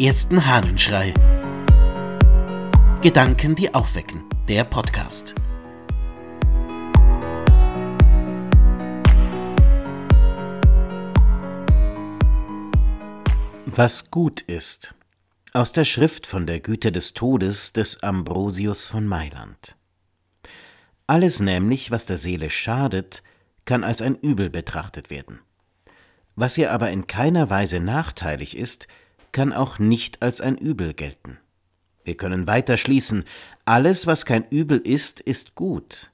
ersten Hahnenschrei. Gedanken, die aufwecken. Der Podcast. Was gut ist. Aus der Schrift von der Güte des Todes des Ambrosius von Mailand. Alles nämlich, was der Seele schadet, kann als ein Übel betrachtet werden. Was ihr aber in keiner Weise nachteilig ist, kann auch nicht als ein Übel gelten. Wir können weiter schließen, alles, was kein Übel ist, ist gut.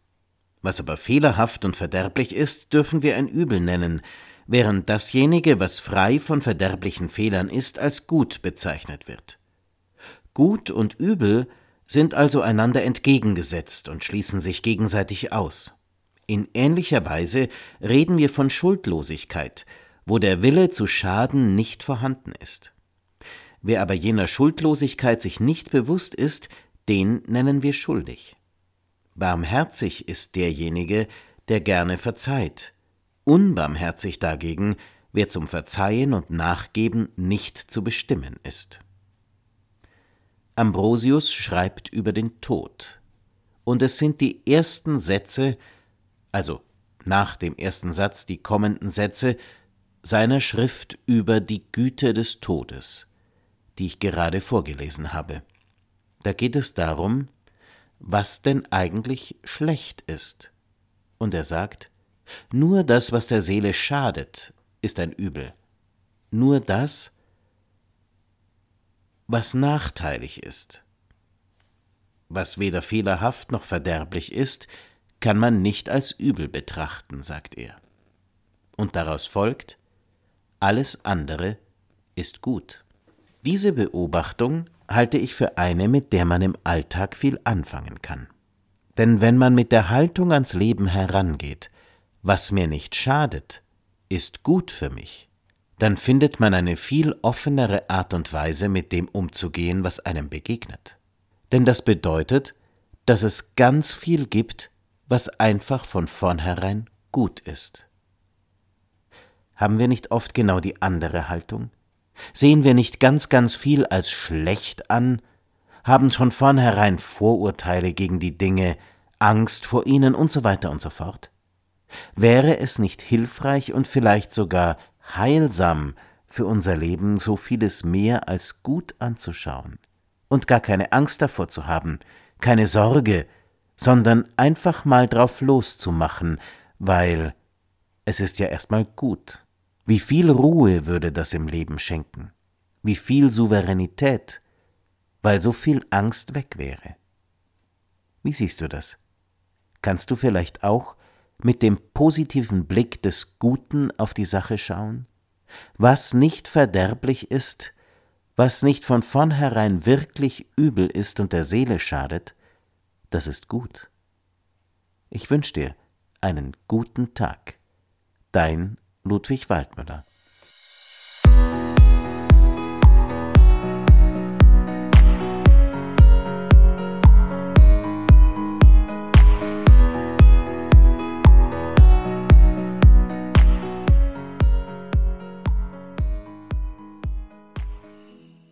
Was aber fehlerhaft und verderblich ist, dürfen wir ein Übel nennen, während dasjenige, was frei von verderblichen Fehlern ist, als gut bezeichnet wird. Gut und Übel sind also einander entgegengesetzt und schließen sich gegenseitig aus. In ähnlicher Weise reden wir von Schuldlosigkeit, wo der Wille zu schaden nicht vorhanden ist. Wer aber jener Schuldlosigkeit sich nicht bewusst ist, den nennen wir schuldig. Barmherzig ist derjenige, der gerne verzeiht. Unbarmherzig dagegen, wer zum Verzeihen und Nachgeben nicht zu bestimmen ist. Ambrosius schreibt über den Tod. Und es sind die ersten Sätze, also nach dem ersten Satz die kommenden Sätze, seiner Schrift über die Güte des Todes, die ich gerade vorgelesen habe. Da geht es darum, was denn eigentlich schlecht ist. Und er sagt, nur das, was der Seele schadet, ist ein Übel. Nur das, was nachteilig ist. Was weder fehlerhaft noch verderblich ist, kann man nicht als übel betrachten, sagt er. Und daraus folgt, alles andere ist gut. Diese Beobachtung halte ich für eine, mit der man im Alltag viel anfangen kann. Denn wenn man mit der Haltung ans Leben herangeht, was mir nicht schadet, ist gut für mich, dann findet man eine viel offenere Art und Weise, mit dem umzugehen, was einem begegnet. Denn das bedeutet, dass es ganz viel gibt, was einfach von vornherein gut ist. Haben wir nicht oft genau die andere Haltung? Sehen wir nicht ganz, ganz viel als schlecht an, haben von vornherein Vorurteile gegen die Dinge, Angst vor ihnen und so weiter und so fort? Wäre es nicht hilfreich und vielleicht sogar heilsam für unser Leben, so vieles mehr als gut anzuschauen und gar keine Angst davor zu haben, keine Sorge, sondern einfach mal drauf loszumachen, weil es ist ja erstmal gut. Wie viel Ruhe würde das im Leben schenken? Wie viel Souveränität, weil so viel Angst weg wäre. Wie siehst du das? Kannst du vielleicht auch mit dem positiven Blick des Guten auf die Sache schauen? Was nicht verderblich ist, was nicht von vornherein wirklich übel ist und der Seele schadet, das ist gut. Ich wünsche dir einen guten Tag. Dein Ludwig Waldmüller